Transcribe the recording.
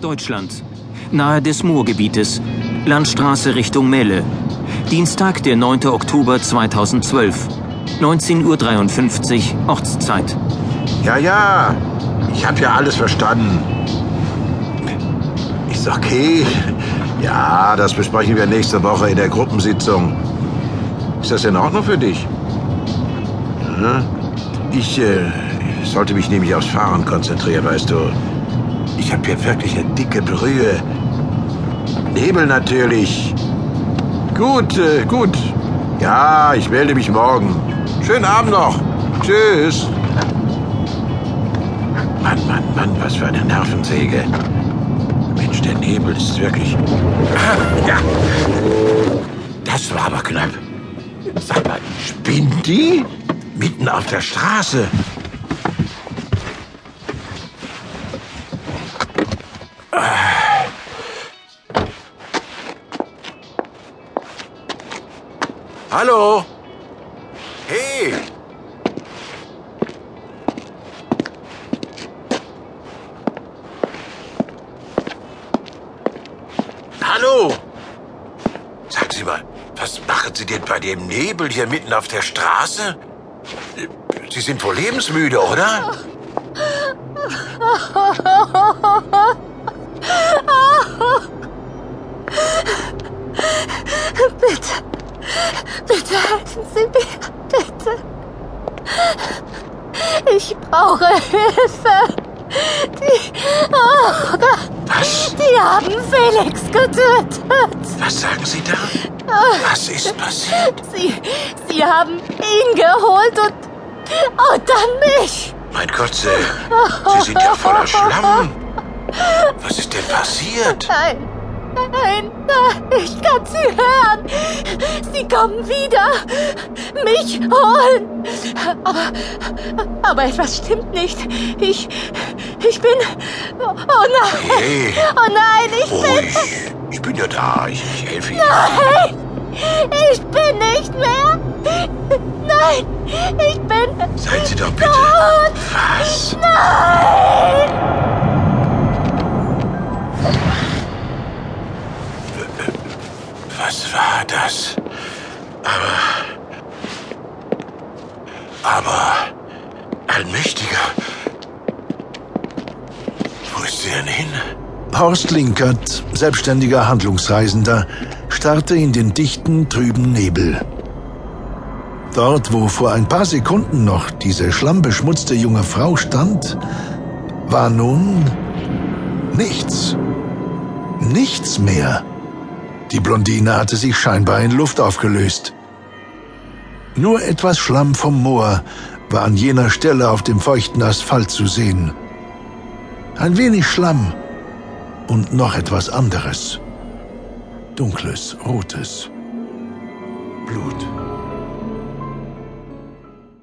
Deutschland. Nahe des Moorgebietes. Landstraße Richtung Melle. Dienstag, der 9. Oktober 2012. 19.53 Uhr Ortszeit. Ja, ja, ich habe ja alles verstanden. Ist okay. Ja, das besprechen wir nächste Woche in der Gruppensitzung. Ist das in Ordnung für dich? Ja, ich äh, sollte mich nämlich aufs Fahren konzentrieren, weißt du. Ich habe hier wirklich eine dicke Brühe. Nebel natürlich. Gut, äh, gut. Ja, ich melde mich morgen. Schönen Abend noch. Tschüss. Mann, Mann, Mann, was für eine Nervensäge. Mensch, der Nebel ist wirklich... Ah, ja. Das war aber knapp. Sag mal, spinnt die? Mitten auf der Straße. Hallo? Hey! Hallo? Sagen Sie mal, was machen Sie denn bei dem Nebel hier mitten auf der Straße? Sie sind wohl lebensmüde, oder? Bitte, bitte helfen Sie mir, bitte. Ich brauche Hilfe. Die, oh Gott, Was? die haben Felix getötet. Was sagen Sie da? Was ist passiert? Sie, sie haben ihn geholt und, und dann mich. Mein Gott, Sie, Sie sind ja voller Schlamm. Was ist denn passiert? Nein, nein, ich kann sie hören. Sie kommen wieder. Mich holen. Aber, aber etwas stimmt nicht. Ich, ich bin, oh nein, Hey, oh nein, ich bin, ruhig. Ich bin ja da. Ich, ich helfe Ihnen. nein, ich bin nicht mehr. Nein, ich bin Seien Sie doch bitte. tot. Was? Was war das? Aber. Aber. Allmächtiger. Wo ist sie denn hin? Horst Linkert, selbstständiger Handlungsreisender, starrte in den dichten, trüben Nebel. Dort, wo vor ein paar Sekunden noch diese schlammbeschmutzte junge Frau stand, war nun nichts. Nichts mehr. Die Blondine hatte sich scheinbar in Luft aufgelöst. Nur etwas Schlamm vom Moor war an jener Stelle auf dem feuchten Asphalt zu sehen. Ein wenig Schlamm und noch etwas anderes. Dunkles, rotes Blut.